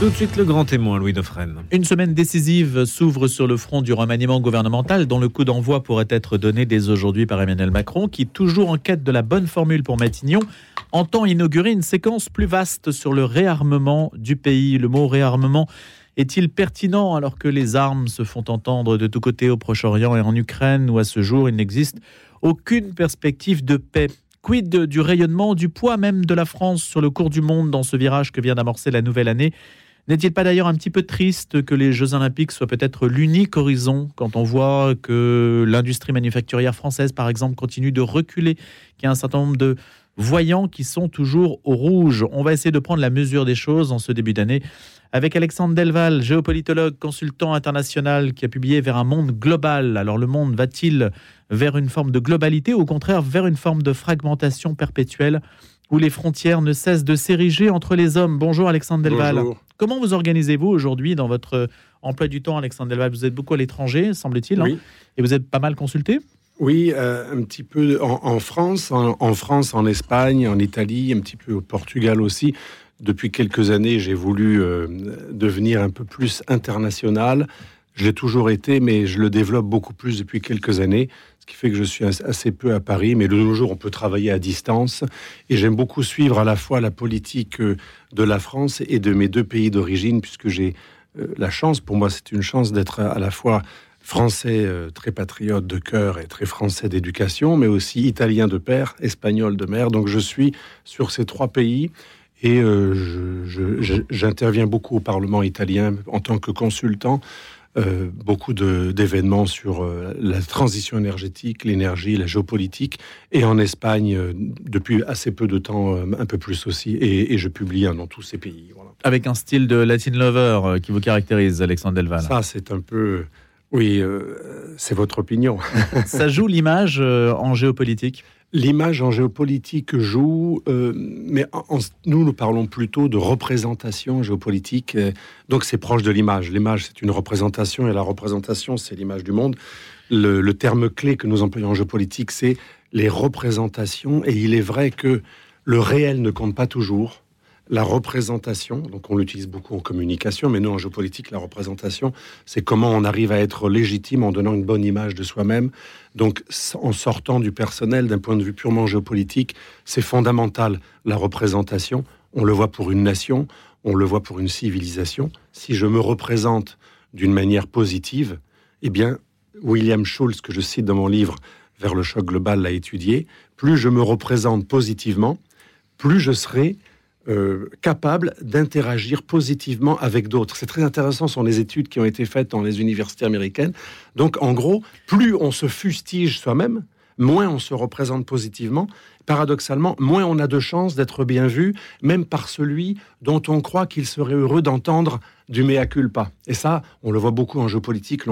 Tout de suite le grand témoin, Louis Dauphren. Une semaine décisive s'ouvre sur le front du remaniement gouvernemental dont le coup d'envoi pourrait être donné dès aujourd'hui par Emmanuel Macron qui, toujours en quête de la bonne formule pour Matignon, entend inaugurer une séquence plus vaste sur le réarmement du pays. Le mot réarmement est-il pertinent alors que les armes se font entendre de tous côtés au Proche-Orient et en Ukraine où à ce jour il n'existe aucune perspective de paix? Quid du rayonnement, du poids même de la France sur le cours du monde dans ce virage que vient d'amorcer la nouvelle année n'est-il pas d'ailleurs un petit peu triste que les Jeux Olympiques soient peut-être l'unique horizon quand on voit que l'industrie manufacturière française, par exemple, continue de reculer, qu'il y a un certain nombre de voyants qui sont toujours au rouge? On va essayer de prendre la mesure des choses en ce début d'année avec Alexandre Delval, géopolitologue, consultant international, qui a publié Vers un monde global. Alors le monde va-t-il vers une forme de globalité ou au contraire vers une forme de fragmentation perpétuelle où les frontières ne cessent de s'ériger entre les hommes? Bonjour Alexandre Delval. Comment vous organisez-vous aujourd'hui dans votre emploi du temps, Alexandre Delval? Vous êtes beaucoup à l'étranger, semble-t-il, hein? Et vous êtes pas mal consulté? Oui, euh, un petit peu en, France, en, France, en Espagne, en Italie, un petit peu au Portugal aussi. Depuis quelques années, j'ai voulu euh, devenir un peu plus international. Je l'ai toujours été, mais je le développe beaucoup plus depuis quelques années, ce qui fait que je suis assez peu à Paris. Mais de nos jours, on peut travailler à distance. Et j'aime beaucoup suivre à la fois la politique euh, de la France et de mes deux pays d'origine, puisque j'ai la chance, pour moi c'est une chance d'être à la fois français euh, très patriote de cœur et très français d'éducation, mais aussi italien de père, espagnol de mère. Donc je suis sur ces trois pays et euh, j'interviens beaucoup au Parlement italien en tant que consultant. Euh, beaucoup d'événements sur la transition énergétique, l'énergie, la géopolitique, et en Espagne depuis assez peu de temps, un peu plus aussi, et, je publie dans tous ces pays. Avec un style de Latin lover qui vous caractérise, Alexandre Delval. Ça, c'est un peu oui, euh, c'est votre opinion. Ça joue l'image euh, en géopolitique? L'image en géopolitique joue, euh, mais nous, nous parlons plutôt de représentation géopolitique. donc c'est proche de l'image. L'image, c'est une représentation, et la représentation, c'est l'image du monde. le, terme clé que nous employons en géopolitique, c'est les représentations. Et il est vrai que le réel ne compte pas toujours la représentation, donc on l'utilise beaucoup en communication, mais nous en géopolitique, la représentation, c'est comment on arrive à être légitime en donnant une bonne image de soi-même. Donc en sortant du personnel d'un point de vue purement géopolitique, c'est fondamental la représentation. On le voit pour une nation, on le voit pour une civilisation. Si je me représente d'une manière positive, eh bien, William Schulz, que je cite dans mon livre Vers le choc global, l'a étudié, plus je me représente positivement, plus je serai euh, capable d'interagir positivement avec d'autres. C'est très intéressant, ce sont les études qui ont été faites dans les universités américaines. Donc, en gros, plus on se fustige soi-même, moins on se représente positivement. Paradoxalement, moins on a de chances d'être bien vu, même par celui dont on croit qu'il serait heureux d'entendre du mea culpa. Et ça, on le voit beaucoup en géopolitique,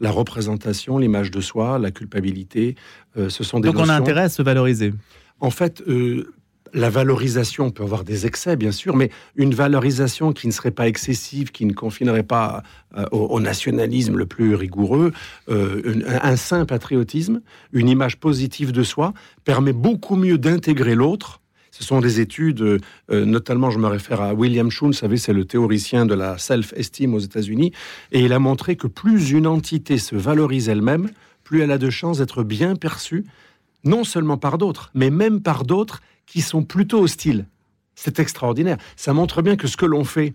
la représentation, l'image de soi, la culpabilité, euh, ce sont des Donc on a intérêt à se valoriser. En fait, euh, la valorisation peut avoir des excès, bien sûr, mais une valorisation qui ne serait pas excessive, qui ne confinerait pas euh, au, nationalisme le plus rigoureux, euh, un, sain patriotisme, une image positive de soi, permet beaucoup mieux d'intégrer l'autre. Ce sont des études, euh, notamment je me réfère à William Schultz, vous savez, c'est le théoricien de la self-esteem aux États-Unis, et il a montré que plus une entité se valorise elle-même, plus elle a de chances d'être bien perçue, non seulement par d'autres, mais même par d'autres qui sont plutôt hostiles. C'est extraordinaire. Ça montre bien que ce que l'on fait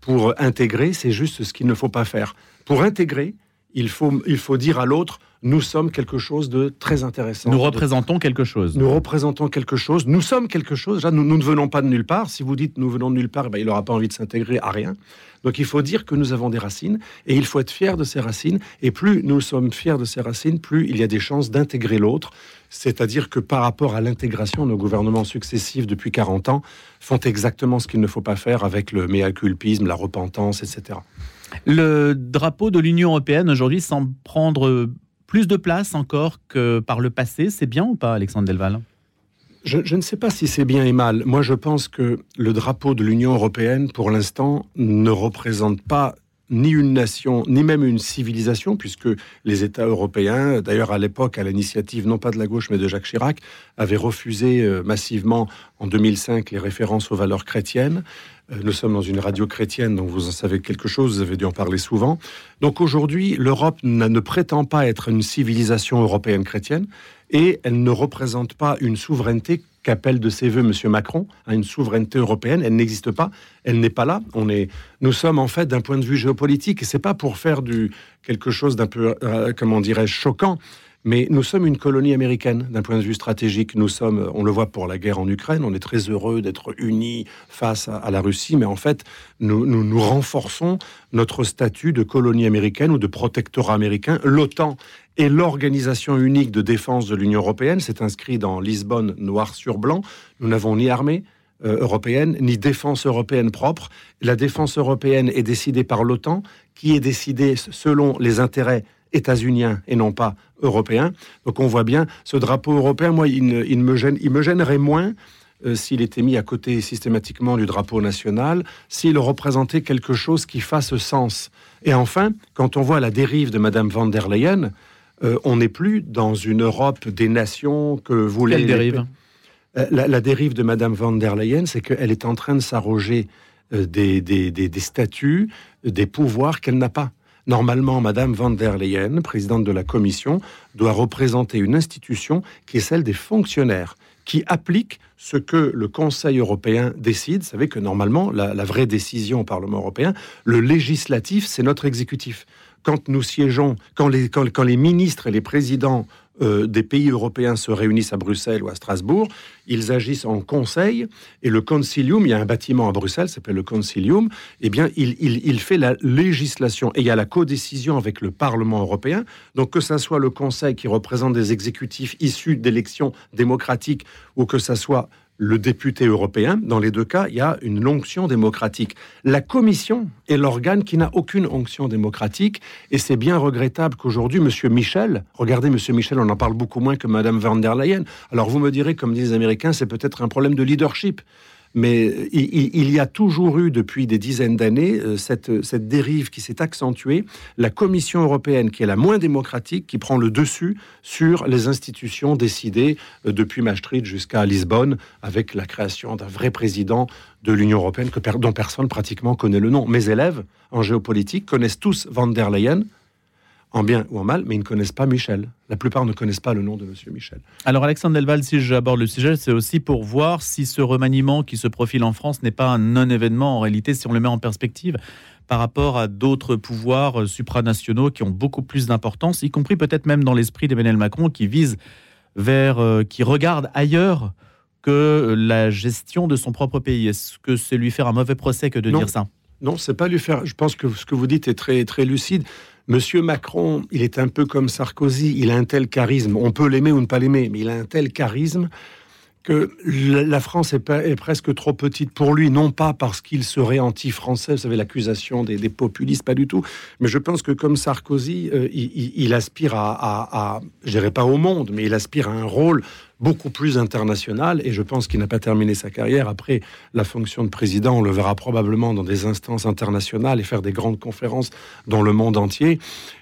pour intégrer, c'est juste ce qu'il ne faut pas faire. Pour intégrer, il faut, il faut dire à l'autre, nous sommes quelque chose de très intéressant. Nous représentons quelque chose. Nous représentons quelque chose. Nous sommes quelque chose. Déjà, nous, nous, ne venons pas de nulle part. Si vous dites nous venons de nulle part, ben, il n'aura pas envie de s'intégrer à rien. Donc il faut dire que nous avons des racines et il faut être fier de ces racines. Et plus nous sommes fiers de ces racines, plus il y a des chances d'intégrer l'autre. C'est-à-dire que par rapport à l'intégration, nos gouvernements successifs depuis 40 ans font exactement ce qu'il ne faut pas faire avec le mea culpisme, la repentance, etc. Le drapeau de l'Union européenne aujourd'hui semble prendre plus de place encore que par le passé. C'est bien ou pas, Alexandre Delval? Je, ne sais pas si c'est bien et mal. Moi, je pense que le drapeau de l'Union européenne, pour l'instant, ne représente pas ni une nation, ni même une civilisation, puisque les États européens, d'ailleurs à l'époque, à l'initiative non pas de la gauche, mais de Jacques Chirac, avaient refusé euh, massivement en 2005 les références aux valeurs chrétiennes. Euh, nous sommes dans une radio chrétienne, donc vous en savez quelque chose, vous avez dû en parler souvent. Donc aujourd'hui, l'Europe ne prétend pas être une civilisation européenne chrétienne et elle ne représente pas une souveraineté qu'appelle de ses voeux M. Macron, à une souveraineté européenne. Elle n'existe pas, elle n'est pas là. On est, nous sommes en fait d'un point de vue géopolitique, et c'est pas pour faire du quelque chose d'un peu, euh, comment dirais-je, choquant. Mais nous sommes une colonie américaine d'un point de vue stratégique. Nous sommes, on le voit pour la guerre en Ukraine, on est très heureux d'être unis face à, la Russie, mais en fait, nous, renforçons notre statut de colonie américaine ou de protectorat américain. L'OTAN est l'organisation unique de défense de l'Union européenne. C'est inscrit dans Lisbonne noir sur blanc. Nous n'avons ni armée, euh, européenne, ni défense européenne propre. La défense européenne est décidée par l'OTAN, qui est décidée selon les intérêts états-uniens et non pas européens. Donc on voit bien ce drapeau européen, moi, il, me, gêne, il me gênerait moins euh, s'il était mis à côté systématiquement du drapeau national, s'il représentait quelque chose qui fasse sens. Et enfin, quand on voit la dérive de Madame van der Leyen, euh, on n'est plus dans une Europe des nations que vous Quelle dérive? Euh, la, dérive de Madame van der Leyen, c'est qu'elle est en train de s'arroger des, des statuts, des pouvoirs qu'elle n'a pas. Normalement, Madame van der Leyen, présidente de la Commission, doit représenter une institution qui est celle des fonctionnaires, qui applique ce que le Conseil européen décide. Vous savez que normalement, la, vraie décision au Parlement européen, le législatif, c'est notre exécutif. Quand nous siégeons, quand les, quand les ministres et les présidents euh, des pays européens se réunissent à Bruxelles ou à Strasbourg, ils agissent en conseil et le concilium, il y a un bâtiment à Bruxelles, s'appelle le concilium, eh bien, il, il, fait la législation et il y a la codécision avec le Parlement européen. Donc, que ce soit le conseil qui représente des exécutifs issus d'élections démocratiques ou que ce soit le député européen. Dans les deux cas, il y a une onction démocratique. La Commission est l'organe qui n'a aucune onction démocratique, et c'est bien regrettable qu'aujourd'hui, M. Michel, regardez M. Michel, on en parle beaucoup moins que Mme van der Leyen. Alors vous me direz, comme disent les Américains, c'est peut-être un problème de leadership mais il, y a toujours eu depuis des dizaines d'années euh, cette, cette dérive qui s'est accentuée. La Commission européenne, qui est la moins démocratique, qui prend le dessus sur les institutions décidées euh, depuis Maastricht jusqu'à Lisbonne, avec la création d'un vrai président de l'Union européenne dont personne pratiquement connaît le nom. Mes élèves en géopolitique connaissent tous van der Leyen, en bien ou en mal, mais ils ne connaissent pas Michel. La plupart ne connaissent pas le nom de Monsieur Michel. Alors Alexandre Delval, si j'aborde le sujet, c'est aussi pour voir si ce remaniement qui se profile en France n'est pas un non-événement en réalité, si on le met en perspective par rapport à d'autres pouvoirs supranationaux qui ont beaucoup plus d'importance, y compris peut-être même dans l'esprit d'Emmanuel Macron qui vise vers, euh, qui regarde ailleurs que la gestion de son propre pays. Est-ce que c'est lui faire un mauvais procès que de dire ça? Non, c'est pas lui faire. Je pense que ce que vous dites est très très lucide. Monsieur Macron, il est un peu comme Sarkozy, il a un tel charisme, on peut l'aimer ou ne pas l'aimer, mais il a un tel charisme que la France est, presque trop petite pour lui, non pas parce qu'il serait anti-français, vous savez, l'accusation des, populistes, pas du tout, mais je pense que comme Sarkozy, euh, il, aspire à, à, je dirais pas au monde, mais il aspire à un rôle beaucoup plus international et je pense qu'il n'a pas terminé sa carrière après la fonction de président. On le verra probablement dans des instances internationales et faire des grandes conférences dans le monde entier.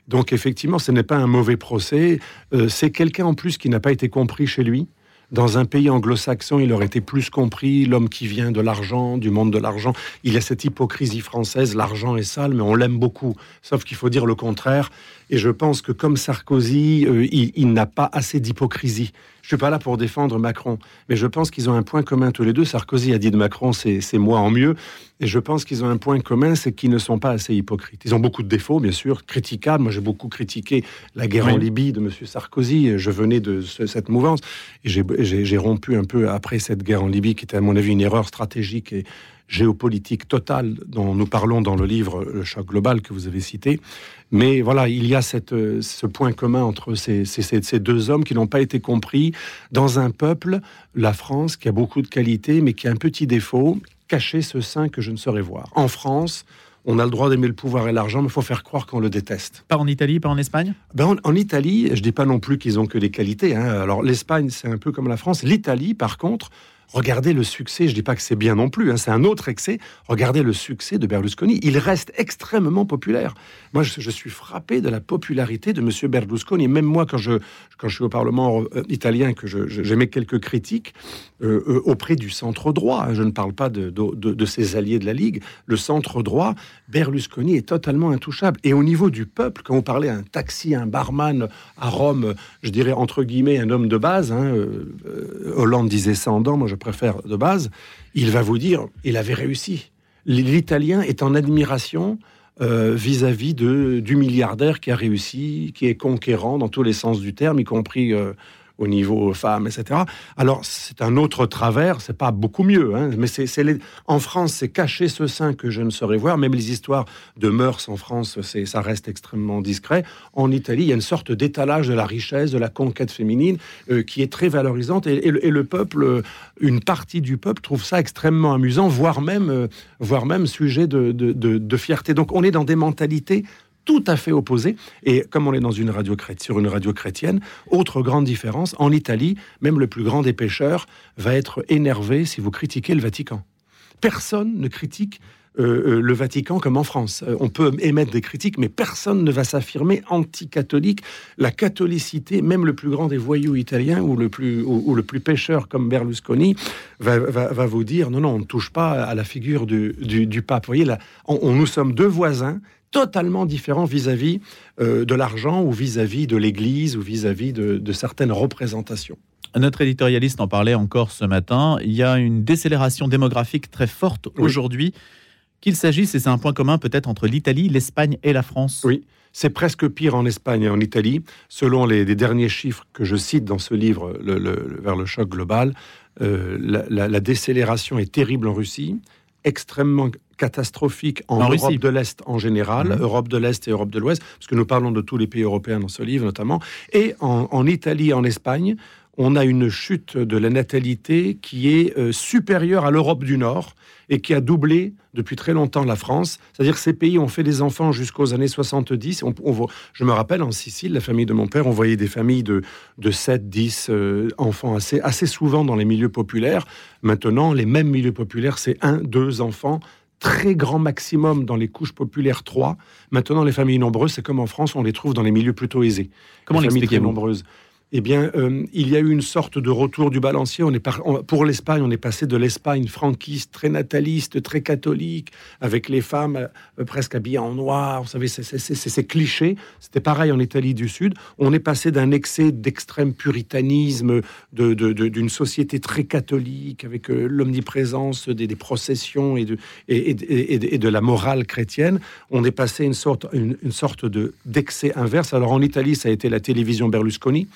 Donc effectivement, ce n'est pas un mauvais procès. Euh, c'est quelqu'un en plus qui n'a pas été compris chez lui. Dans un pays anglo-saxon, il aurait été plus compris, l'homme qui vient de l'argent, du monde de l'argent. Il y a cette hypocrisie française, l'argent est sale, mais on l'aime beaucoup. Sauf qu'il faut dire le contraire. Et je pense que comme Sarkozy, euh, il, n'a pas assez d'hypocrisie. Je suis pas là pour défendre Macron, mais je pense qu'ils ont un point commun tous les deux. Sarkozy a dit de Macron, c'est moi en mieux. Et je pense qu'ils ont un point commun, c'est qu'ils ne sont pas assez hypocrites. Ils ont beaucoup de défauts, bien sûr, critiquables. Moi, j'ai beaucoup critiqué la guerre en Libye de M. Sarkozy. Je venais de cette mouvance. Et j'ai rompu un peu après cette guerre en Libye, qui était, à mon avis, une erreur stratégique et géopolitique totale dont nous parlons dans le livre Le choc global que vous avez cité. Mais voilà, il y a cette, ce point commun entre ces, ces, deux hommes qui n'ont pas été compris dans un peuple, la France, qui a beaucoup de qualités, mais qui a un petit défaut, cacher ce sein que je ne saurais voir. En France, on a le droit d'aimer le pouvoir et l'argent, mais il faut faire croire qu'on le déteste. Pas en Italie, pas en Espagne? Ben en, Italie, je dis pas non plus qu'ils ont que des qualités. Hein. Alors l'Espagne, c'est un peu comme la France. L'Italie, par contre, Regardez le succès, je ne dis pas que c'est bien non plus, hein, c'est un autre excès. Regardez le succès de Berlusconi. Il reste extrêmement populaire. Moi, je, suis frappé de la popularité de M. Berlusconi. Même moi, quand je, suis au Parlement euh, italien, que j'émets quelques critiques euh, euh, auprès du centre droit, hein, je ne parle pas de, ses alliés de la Ligue, le centre droit, Berlusconi est totalement intouchable. Et au niveau du peuple, quand on parlait un taxi, un barman à Rome, je dirais entre guillemets un homme de base, hein, Hollande disait ça en dents, moi préfère de base, il va vous dire, il avait réussi. L'Italien est en admiration euh, vis-à-vis du milliardaire qui a réussi, qui est conquérant dans tous les sens du terme, y compris euh, au niveau femmes, etc. Alors, c'est un autre travers, c'est pas beaucoup mieux, hein, mais c'est en France, c'est caché ce sein que je ne saurais voir. Même les histoires de mœurs en France, ça reste extrêmement discret. En Italie, il y a une sorte d'étalage de la richesse, de la conquête féminine euh, qui est très valorisante et, le, peuple, une partie du peuple trouve ça extrêmement amusant, voire même, euh, sujet de, de fierté. Donc, on est dans des mentalités tout à fait opposé. Et comme on est dans une radio sur une radio chrétienne, autre grande différence, en Italie, même le plus grand des pêcheurs va être énervé si vous critiquez le Vatican. Personne ne critique euh, euh, le Vatican comme en France. Euh, on peut émettre des critiques, mais personne ne va s'affirmer anti-catholique. La catholicité, même le plus grand des voyous italiens ou le plus, ou, le plus pêcheur comme Berlusconi, va, vous dire non, non, on ne touche pas à la figure du, pape. Vous voyez, là, on, nous sommes deux voisins totalement différents vis-à-vis de l'argent ou vis-à-vis de l'Église ou vis-à-vis de, certaines représentations. Notre éditorialiste en parlait encore ce matin. Il y a une décélération démographique très forte aujourd'hui qu'il s'agisse, et c'est un point commun peut-être entre l'Italie, l'Espagne et la France. Oui, c'est presque pire en Espagne et en Italie. Selon les, derniers chiffres que je cite dans ce livre, Vers le choc global, euh, la, décélération est terrible en Russie, extrêmement catastrophique en, Europe de l'Est en général, mhm. Europe de l'Est et Europe de l'Ouest, parce que nous parlons de tous les pays européens dans ce livre notamment, et en, Italie et en Espagne, on a une chute de la natalité qui est euh, supérieure à l'Europe du Nord et qui a doublé depuis très longtemps la France. C'est-à-dire que ces pays ont fait des enfants jusqu'aux années 70. On, je me rappelle, en Sicile, la famille de mon père, on voyait des familles de, de 7, 10 euh, enfants assez, assez souvent dans les milieux populaires. Maintenant, les mêmes milieux populaires, c'est un, deux enfants très grand maximum dans les couches populaires 3. Maintenant, les familles nombreuses, c'est comme en France, on les trouve dans les milieux plutôt aisés. Comment l'expliquez-vous? nombreuses eh bien, euh, il y a eu une sorte de retour du balancier. Pour l'Espagne, on est passé de l'Espagne franquiste, très nataliste, très catholique, avec les femmes euh, presque habillées en noir. Vous savez, c'est ces clichés. C'était pareil en Italie du Sud. On est passé d'un excès d'extrême puritanisme, d'une société très catholique, avec euh, l'omniprésence des, processions et de, et, de la morale chrétienne. On est passé une sorte, une, une sorte d'excès inverse. Alors en Italie, ça a été la télévision Berlusconi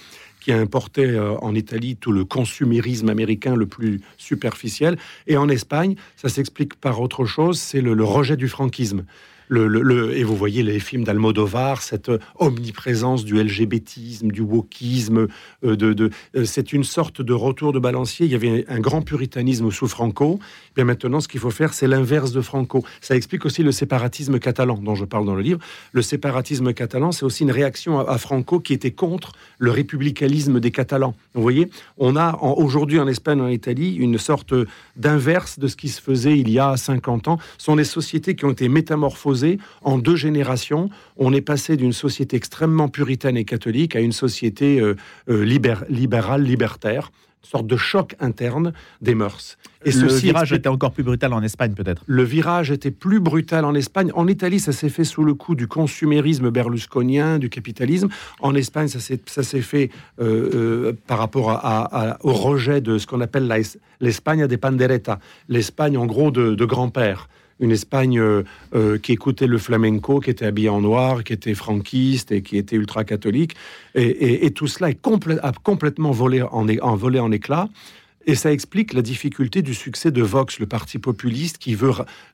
qui a importé euh, en Italie tout le consumérisme américain le plus superficiel. Et en Espagne, ça s'explique par autre chose, c'est le, rejet du franquisme le, et vous voyez les films d'Almodovar, cette omniprésence du LGBTisme, du wokisme, euh, de, euh, c'est une sorte de retour de balancier. Il y avait un grand puritanisme sous Franco. Et bien maintenant, ce qu'il faut faire, c'est l'inverse de Franco. Ça explique aussi le séparatisme catalan dont je parle dans le livre. Le séparatisme catalan, c'est aussi une réaction à, Franco qui était contre le républicanisme des Catalans. Vous voyez, on a aujourd'hui en Espagne, en Italie, une sorte d'inverse de ce qui se faisait il y a 50 ans. Ce sont les sociétés qui ont été métamorphosées en deux générations. On est passé d'une société extrêmement puritaine et catholique à une société euh, euh, libérale, libertaire sorte de choc interne des mœurs. Et le virage était encore plus brutal en Espagne, peut-être. Le virage était plus brutal en Espagne. En Italie, ça s'est fait sous le coup du consumérisme berlusconien, du capitalisme. En Espagne, ça s'est fait euh, par rapport au rejet de ce qu'on appelle l'Espagne des panderetas, l'Espagne en gros de, de grand-père une Espagne euh, euh, qui écoutait le flamenco, qui était habillée en noir, qui était franquiste et qui était ultra-catholique. Et, tout cela est a complètement volé en, en, éclats. Et ça explique la difficulté du succès de Vox, le parti populiste qui veut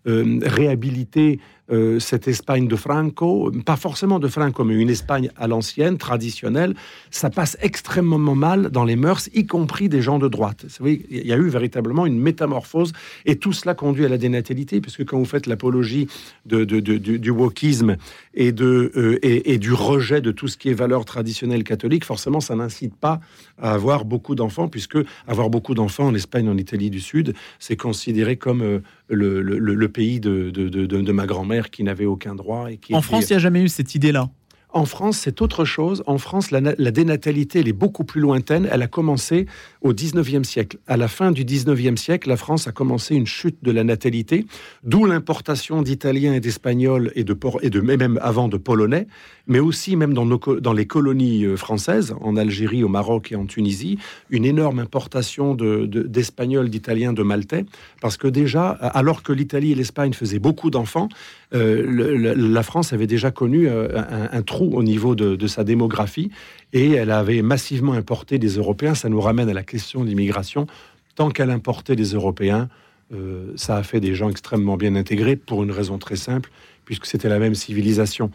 euh, réhabiliter euh, cette Espagne de Franco, pas forcément de Franco, mais une Espagne à l'ancienne, traditionnelle, ça passe extrêmement mal dans les mœurs, y compris des gens de droite. Il y a eu véritablement une métamorphose, et tout cela conduit à la dénatalité, puisque quand vous faites l'apologie de, du, wokisme euh, et, du rejet de tout ce qui est valeur traditionnelle catholique, forcément, ça n'incite pas à avoir beaucoup d'enfants, puisque avoir beaucoup d'enfants en Espagne, en Italie du Sud, c'est considéré comme euh, le, pays de ma grand-mère qui n'avait aucun droit. Et qui en France, il n'y a jamais eu cette idée-là en France, c'est autre chose. En France, la, dénatalité, elle est beaucoup plus lointaine. Elle a commencé au 19e siècle. À la fin du 19e siècle, la France a commencé une chute de la natalité, d'où l'importation d'Italiens et d'Espagnols et de, et de même avant de Polonais, mais aussi même dans, nos, dans les colonies euh, françaises, en Algérie, au Maroc et en Tunisie, une énorme importation d'Espagnols, d'Italiens, de Maltais, parce que déjà, alors que l'Italie et l'Espagne faisaient beaucoup d'enfants, euh, la France avait déjà connu euh, un, trou au niveau de, sa démographie et elle avait massivement importé des Européens. Ça nous ramène à la question de l'immigration. Tant qu'elle importait des Européens, euh, ça a fait des gens extrêmement bien intégrés pour une raison très simple, puisque c'était la même civilisation.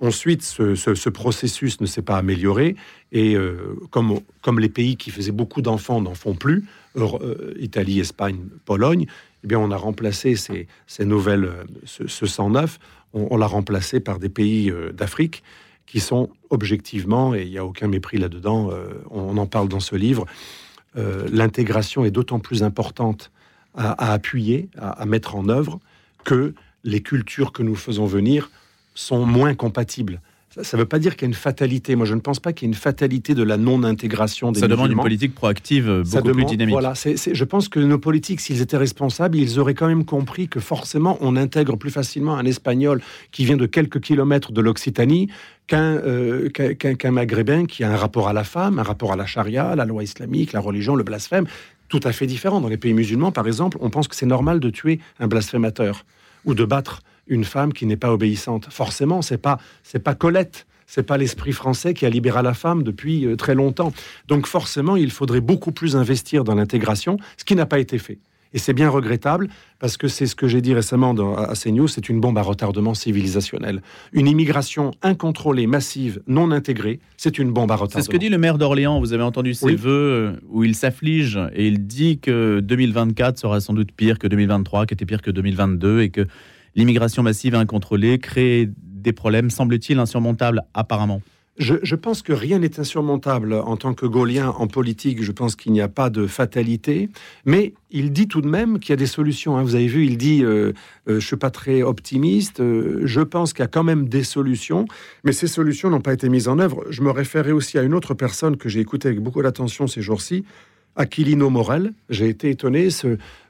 Ensuite, ce, processus ne s'est pas amélioré et comme, comme les pays qui faisaient beaucoup d'enfants n'en font plus, Italie, Espagne, Pologne, eh bien, on a remplacé ces, nouvelles, euh, ce, 109, on, l'a remplacé par des pays euh, d'Afrique qui sont objectivement, et il n'y a aucun mépris là-dedans, euh, on, en parle dans ce livre, l'intégration est d'autant plus importante à, appuyer, à, mettre en œuvre, que les cultures que nous faisons venir sont moins compatibles. Ça ne veut pas dire qu'il y a une fatalité. Moi, je ne pense pas qu'il y ait une fatalité de la non-intégration des Ça demande une politique proactive euh, beaucoup plus dynamique. Voilà, je pense que nos politiques, s'ils étaient responsables, ils auraient quand même compris que forcément, on intègre plus facilement un Espagnol qui vient de quelques kilomètres de l'Occitanie qu'un euh, Maghrébin qui a un rapport à la femme, un rapport à la charia, la loi islamique, la religion, le blasphème, tout à fait différent. Dans les pays musulmans, par exemple, on pense que c'est normal de tuer un blasphémateur ou de battre une femme qui n'est pas obéissante. Forcément, c'est pas c'est pas Colette, c'est pas l'esprit français qui a libéré la femme depuis euh, très longtemps. Donc forcément, il faudrait beaucoup plus investir dans l'intégration, ce qui n'a pas été fait. Et c'est bien regrettable parce que c'est ce que j'ai dit récemment dans, à CNews, c'est une bombe à retardement civilisationnel. Une immigration incontrôlée, massive, non intégrée, c'est une bombe à retardement. C'est ce que dit le maire d'Orléans. Vous avez entendu ses voeux euh, où il s'afflige et il dit que 2024 sera sans doute pire que 2023, qui était pire que 2022 et que l'immigration massive incontrôlée crée des problèmes, semble-t-il, insurmontables apparemment je, pense que rien n'est insurmontable en tant que gaulien en politique. Je pense qu'il n'y a pas de fatalité. Mais il dit tout de même qu'il y a des solutions. Hein. Vous avez vu, il dit euh, euh, Je ne suis pas très optimiste. Euh, je pense qu'il y a quand même des solutions. Mais ces solutions n'ont pas été mises en œuvre. Je me référais aussi à une autre personne que j'ai écoutée avec beaucoup d'attention ces jours-ci, Aquilino Morel. J'ai été étonné.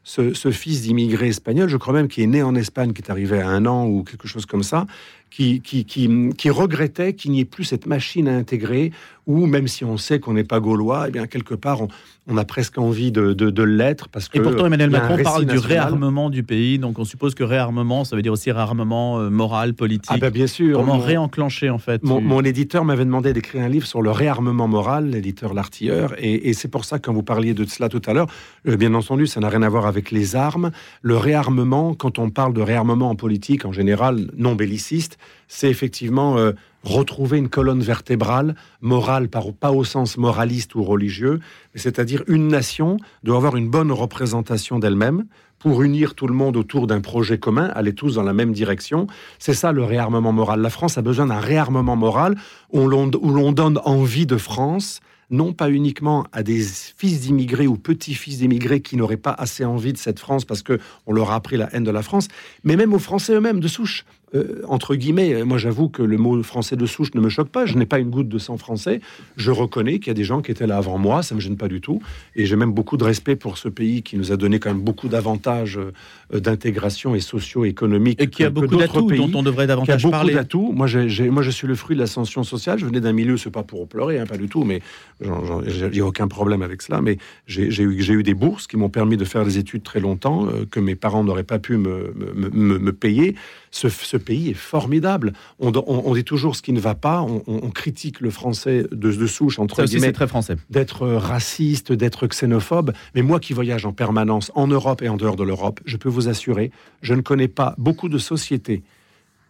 Ce, fils d'immigré espagnol, je crois même qu'il est né en Espagne, qui est arrivé à un an ou quelque chose comme ça, qui, qui, qui, regrettait qu'il n'y ait plus cette machine à intégrer, ou même si on sait qu'on n'est pas gaulois, eh bien quelque part on, on a presque envie de, de, l'être. Parce que Et pourtant Emmanuel Macron parle du réarmement du pays, donc on suppose que réarmement, ça veut dire aussi réarmement euh, moral, politique. Ah ben bien sûr. Comment réenclencher en fait Mon, mon éditeur m'avait demandé d'écrire un livre sur le réarmement moral, l'éditeur L'Artilleur, et, et c'est pour ça quand vous parliez de cela tout à l'heure, euh, bien entendu, ça n'a rien à voir avec les armes. Le réarmement, quand on parle de réarmement en politique, en général non belliciste, c'est effectivement euh, retrouver une colonne vertébrale morale, pas au sens moraliste ou religieux, c'est-à-dire une nation doit avoir une bonne représentation d'elle-même pour unir tout le monde autour d'un projet commun, aller tous dans la même direction. C'est ça le réarmement moral. La France a besoin d'un réarmement moral où l'on donne envie de France non pas uniquement à des fils d'immigrés ou petits-fils d'immigrés qui n'auraient pas assez envie de cette France parce que on leur a appris la haine de la France, mais même aux Français eux-mêmes de souche. Euh, entre guillemets, moi j'avoue que le mot français de souche ne me choque pas, je n'ai pas une goutte de sang français, je reconnais qu'il y a des gens qui étaient là avant moi, ça me gêne pas du tout, et j'ai même beaucoup de respect pour ce pays qui nous a donné quand même beaucoup d'avantages euh, d'intégration et socio-économique. Et qui a beaucoup d'atouts dont on devrait davantage parler. Moi, moi je suis le fruit de l'ascension sociale, je venais d'un milieu, c'est pas pour pleurer, hein, pas du tout, mais il n'y a aucun problème avec cela, mais j'ai eu, eu des bourses qui m'ont permis de faire des études très longtemps, euh, que mes parents n'auraient pas pu me, me, me payer. Ce, ce pays est formidable. On, dit toujours ce qui ne va pas. On, critique le français de, de souche, entre guillemets, très français. d'être raciste, d'être xénophobe. Mais moi qui voyage en permanence en Europe et en dehors de l'Europe, je peux vous assurer, je ne connais pas beaucoup de sociétés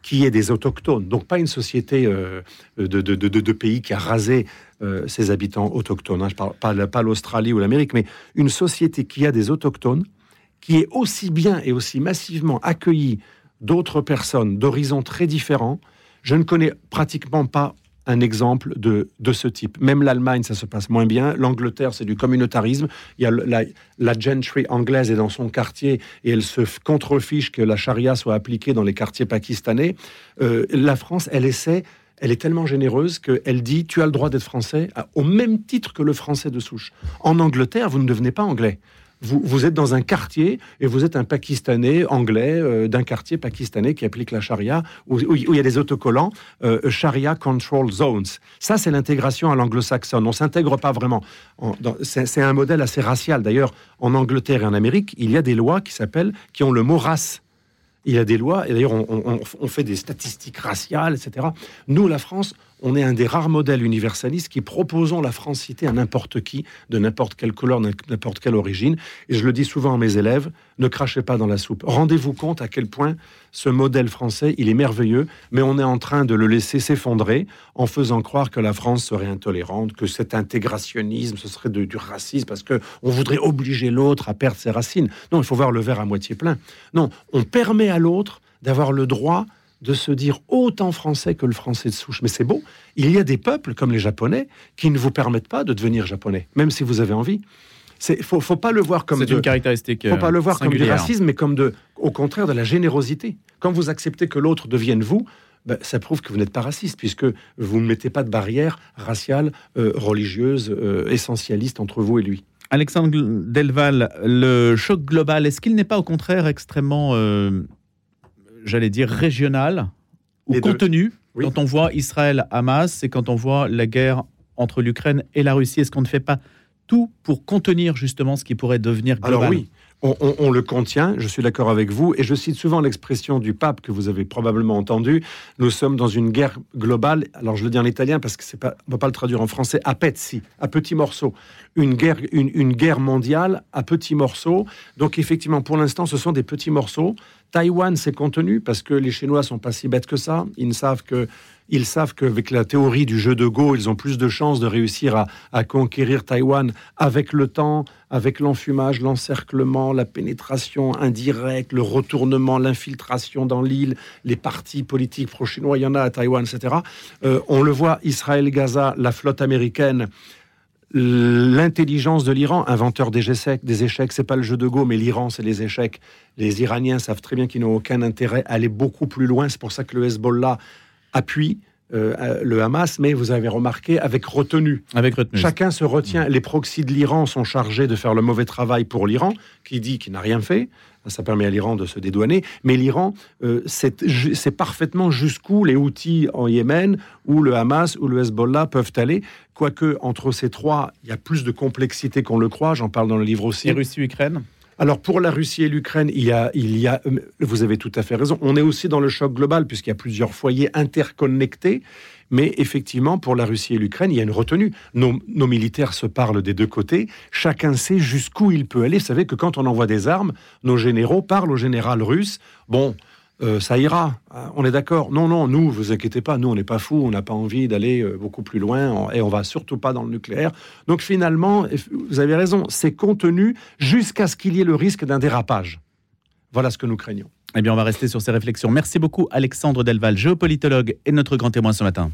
qui est des autochtones, donc pas une société euh, de, de, de, de, pays qui a rasé euh, ses habitants autochtones, hein, je parle pas, pas l'Australie ou l'Amérique, mais une société qui a des autochtones, qui est aussi bien et aussi massivement accueillie d'autres personnes d'horizons très différents. Je ne connais pratiquement pas un exemple de, de ce type. Même l'Allemagne, ça se passe moins bien. L'Angleterre, c'est du communautarisme. Il y a la, la, gentry anglaise est dans son quartier et elle se contrefiche que la charia soit appliquée dans les quartiers pakistanais. Euh, la France, elle essaie elle est tellement généreuse qu'elle dit tu as le droit d'être français au même titre que le français de souche. En Angleterre, vous ne devenez pas anglais vous, êtes dans un quartier et vous êtes un Pakistanais anglais euh, d'un quartier pakistanais qui applique la charia, où, il y a des autocollants euh, Sharia Control Zones. Ça, c'est l'intégration à l'anglo-saxonne. On s'intègre pas vraiment. C'est un modèle assez racial. D'ailleurs, en Angleterre et en Amérique, il y a des lois qui s'appellent, qui ont le mot race. Il y a des lois, et d'ailleurs, on, on fait des statistiques raciales, etc. Nous, la France, on est un des rares modèles universalistes qui proposons la francité à n'importe qui, de n'importe quelle couleur, n'importe quelle origine. Et je le dis souvent à mes élèves, ne crachez pas dans la soupe. Rendez-vous compte à quel point ce modèle français, il est merveilleux, mais on est en train de le laisser s'effondrer en faisant croire que la France serait intolérante, que cet intégrationnisme, ce serait du racisme, parce que on voudrait obliger l'autre à perdre ses racines. Non, il faut voir le verre à moitié plein. Non, on permet à l'autre d'avoir le droit de se dire autant français que le français de souche. Mais c'est beau. Il y a des peuples comme les Japonais qui ne vous permettent pas de devenir japonais, même si vous avez envie. Il faut, faut pas le voir comme c'est une caractéristique. Faut pas le voir comme du racisme, mais comme de, au contraire, de la générosité. Quand vous acceptez que l'autre devienne vous, ben, ça prouve que vous n'êtes pas raciste, puisque vous ne mettez pas de barrière raciale, euh, religieuse, euh, essentialiste entre vous et lui. Alexandre Delval, le choc global, est-ce qu'il n'est pas au contraire extrêmement euh, j'allais dire, régional ou contenu quand on voit Israël-Hamas et quand on voit la guerre entre l'Ukraine et la Russie Est-ce qu'on ne fait pas tout pour contenir justement ce qui pourrait devenir global Alors oui, on, le contient, je suis d'accord avec vous, et je cite souvent l'expression du pape que vous avez probablement entendu. Nous sommes dans une guerre globale. Alors je le dis en italien parce que c'est pas, on va pas le traduire en français. Pezzi, à petits morceaux. Une guerre, une guerre mondiale à petits morceaux. Donc effectivement, pour l'instant, ce sont des petits morceaux. Taïwan s'est contenu parce que les Chinois sont pas si bêtes que ça. Ils savent que ils savent qu'avec la théorie du jeu de Go, ils ont plus de chances de réussir à, conquérir Taïwan avec le temps, avec l'enfumage, l'encerclement, la pénétration indirecte, le retournement, l'infiltration dans l'île, les partis politiques pro-chinois, il y en a à Taïwan, etc. Euh, on le voit, Israël-Gaza, la flotte américaine l'intelligence de l'Iran, inventeur des échecs, des échecs, c'est pas le jeu de Go, mais l'Iran, c'est les échecs. Les Iraniens savent très bien qu'ils n'ont aucun intérêt à aller beaucoup plus loin. C'est pour ça que le Hezbollah appuie euh, le Hamas, mais vous avez remarqué avec retenue. Avec retenue. Chacun se retient. Les proxys de l'Iran sont chargés de faire le mauvais travail pour l'Iran, qui dit qu'il n'a rien fait. Ça permet à l'Iran de se dédouaner. Mais l'Iran euh, sait parfaitement jusqu'où les outils en Yémen, ou le Hamas, ou le Hezbollah peuvent aller. Quoique, entre ces trois, il y a plus de complexité qu'on le croit. J'en parle dans le livre aussi. Russie-Ukraine? Alors pour la Russie et l'Ukraine, il y a, il y a, vous avez tout à fait raison. On est aussi dans le choc global puisqu'il y a plusieurs foyers interconnectés. Mais effectivement, pour la Russie et l'Ukraine, il y a une retenue. Nos, nos, militaires se parlent des deux côtés. Chacun sait jusqu'où il peut aller. Vous savez que quand on envoie des armes, nos généraux parlent au général russe. Bon, euh, ça ira. Ah, on est d'accord. Non, non, nous, vous inquiétez pas, nous, on n'est pas fous, on n'a pas envie d'aller euh, beaucoup plus loin et on va surtout pas dans le nucléaire. Donc finalement, vous avez raison, c'est contenu jusqu'à ce qu'il y ait le risque d'un dérapage. Voilà ce que nous craignons. Eh bien, on va rester sur ces réflexions. Merci beaucoup, Alexandre Delval, géopolitologue et notre grand témoin ce matin.